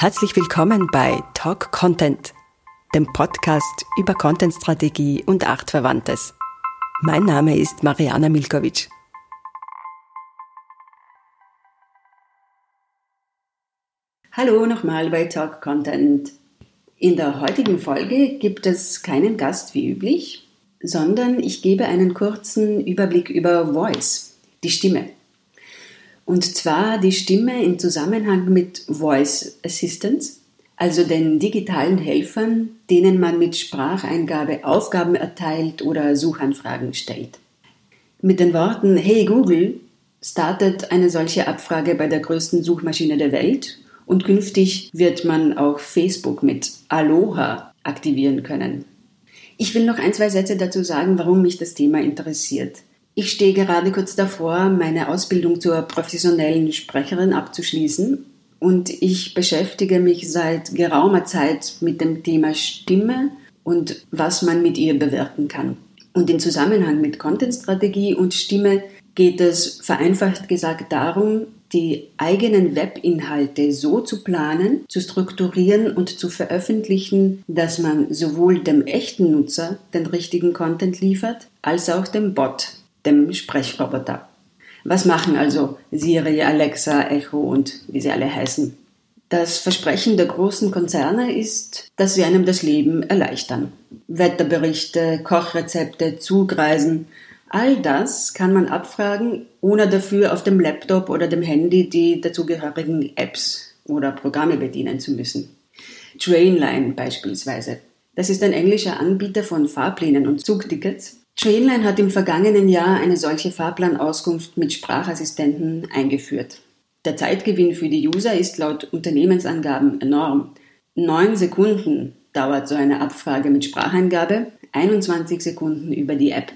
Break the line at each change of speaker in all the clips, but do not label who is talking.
Herzlich willkommen bei Talk Content, dem Podcast über Contentstrategie und Artverwandtes. Mein Name ist Mariana Milkovic. Hallo nochmal bei Talk Content. In der heutigen Folge gibt es keinen Gast wie üblich, sondern ich gebe einen kurzen Überblick über Voice, die Stimme. Und zwar die Stimme im Zusammenhang mit Voice Assistance, also den digitalen Helfern, denen man mit Spracheingabe Aufgaben erteilt oder Suchanfragen stellt. Mit den Worten Hey Google startet eine solche Abfrage bei der größten Suchmaschine der Welt und künftig wird man auch Facebook mit Aloha aktivieren können. Ich will noch ein, zwei Sätze dazu sagen, warum mich das Thema interessiert. Ich stehe gerade kurz davor, meine Ausbildung zur professionellen Sprecherin abzuschließen und ich beschäftige mich seit geraumer Zeit mit dem Thema Stimme und was man mit ihr bewirken kann. Und im Zusammenhang mit Contentstrategie und Stimme geht es vereinfacht gesagt darum, die eigenen Webinhalte so zu planen, zu strukturieren und zu veröffentlichen, dass man sowohl dem echten Nutzer den richtigen Content liefert, als auch dem Bot dem Sprechroboter. Was machen also Siri, Alexa, Echo und wie sie alle heißen? Das Versprechen der großen Konzerne ist, dass sie einem das Leben erleichtern. Wetterberichte, Kochrezepte, Zugreisen, all das kann man abfragen, ohne dafür auf dem Laptop oder dem Handy die dazugehörigen Apps oder Programme bedienen zu müssen. Trainline beispielsweise. Das ist ein englischer Anbieter von Fahrplänen und Zugtickets Trainline hat im vergangenen Jahr eine solche Fahrplanauskunft mit Sprachassistenten eingeführt. Der Zeitgewinn für die User ist laut Unternehmensangaben enorm. Neun Sekunden dauert so eine Abfrage mit Spracheingabe, 21 Sekunden über die App.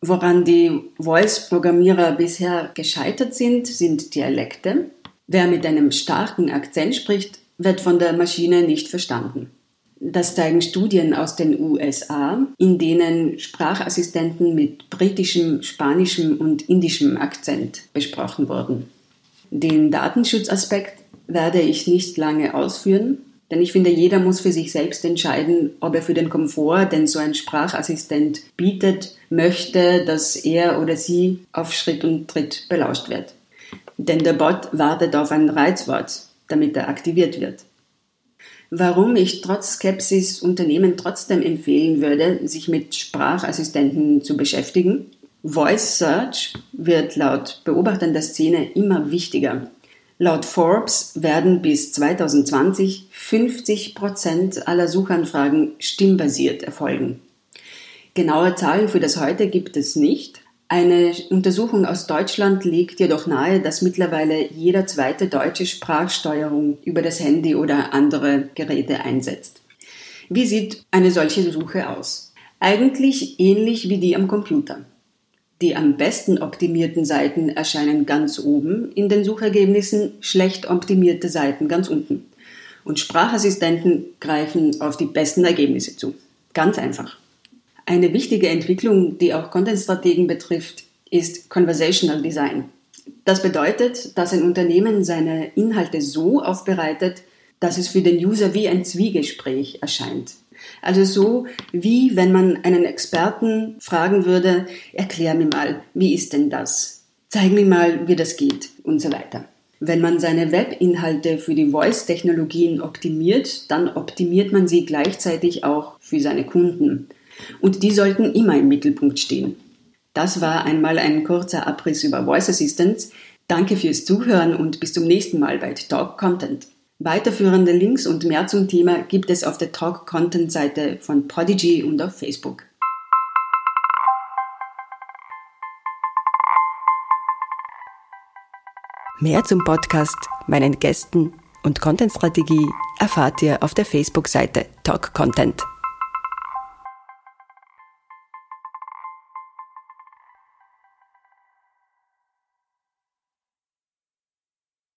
Woran die Voice-Programmierer bisher gescheitert sind, sind Dialekte. Wer mit einem starken Akzent spricht, wird von der Maschine nicht verstanden. Das zeigen Studien aus den USA, in denen Sprachassistenten mit britischem, spanischem und indischem Akzent besprochen wurden. Den Datenschutzaspekt werde ich nicht lange ausführen, denn ich finde, jeder muss für sich selbst entscheiden, ob er für den Komfort, den so ein Sprachassistent bietet, möchte, dass er oder sie auf Schritt und Tritt belauscht wird. Denn der Bot wartet auf ein Reizwort, damit er aktiviert wird warum ich trotz Skepsis Unternehmen trotzdem empfehlen würde, sich mit Sprachassistenten zu beschäftigen. Voice Search wird laut Beobachtern der Szene immer wichtiger. Laut Forbes werden bis 2020 50 Prozent aller Suchanfragen stimmbasiert erfolgen. Genaue Zahlen für das heute gibt es nicht, eine Untersuchung aus Deutschland legt jedoch nahe, dass mittlerweile jeder zweite Deutsche Sprachsteuerung über das Handy oder andere Geräte einsetzt. Wie sieht eine solche Suche aus? Eigentlich ähnlich wie die am Computer. Die am besten optimierten Seiten erscheinen ganz oben in den Suchergebnissen, schlecht optimierte Seiten ganz unten. Und Sprachassistenten greifen auf die besten Ergebnisse zu. Ganz einfach. Eine wichtige Entwicklung, die auch Content-Strategen betrifft, ist Conversational Design. Das bedeutet, dass ein Unternehmen seine Inhalte so aufbereitet, dass es für den User wie ein Zwiegespräch erscheint. Also so wie wenn man einen Experten fragen würde, erklär mir mal, wie ist denn das? Zeig mir mal, wie das geht und so weiter. Wenn man seine Webinhalte für die Voice-Technologien optimiert, dann optimiert man sie gleichzeitig auch für seine Kunden. Und die sollten immer im Mittelpunkt stehen. Das war einmal ein kurzer Abriss über Voice Assistants. Danke fürs Zuhören und bis zum nächsten Mal bei Talk Content. Weiterführende Links und mehr zum Thema gibt es auf der Talk Content Seite von Podigy und auf Facebook. Mehr zum Podcast, meinen Gästen und Content-Strategie erfahrt ihr auf der Facebook-Seite Talk Content.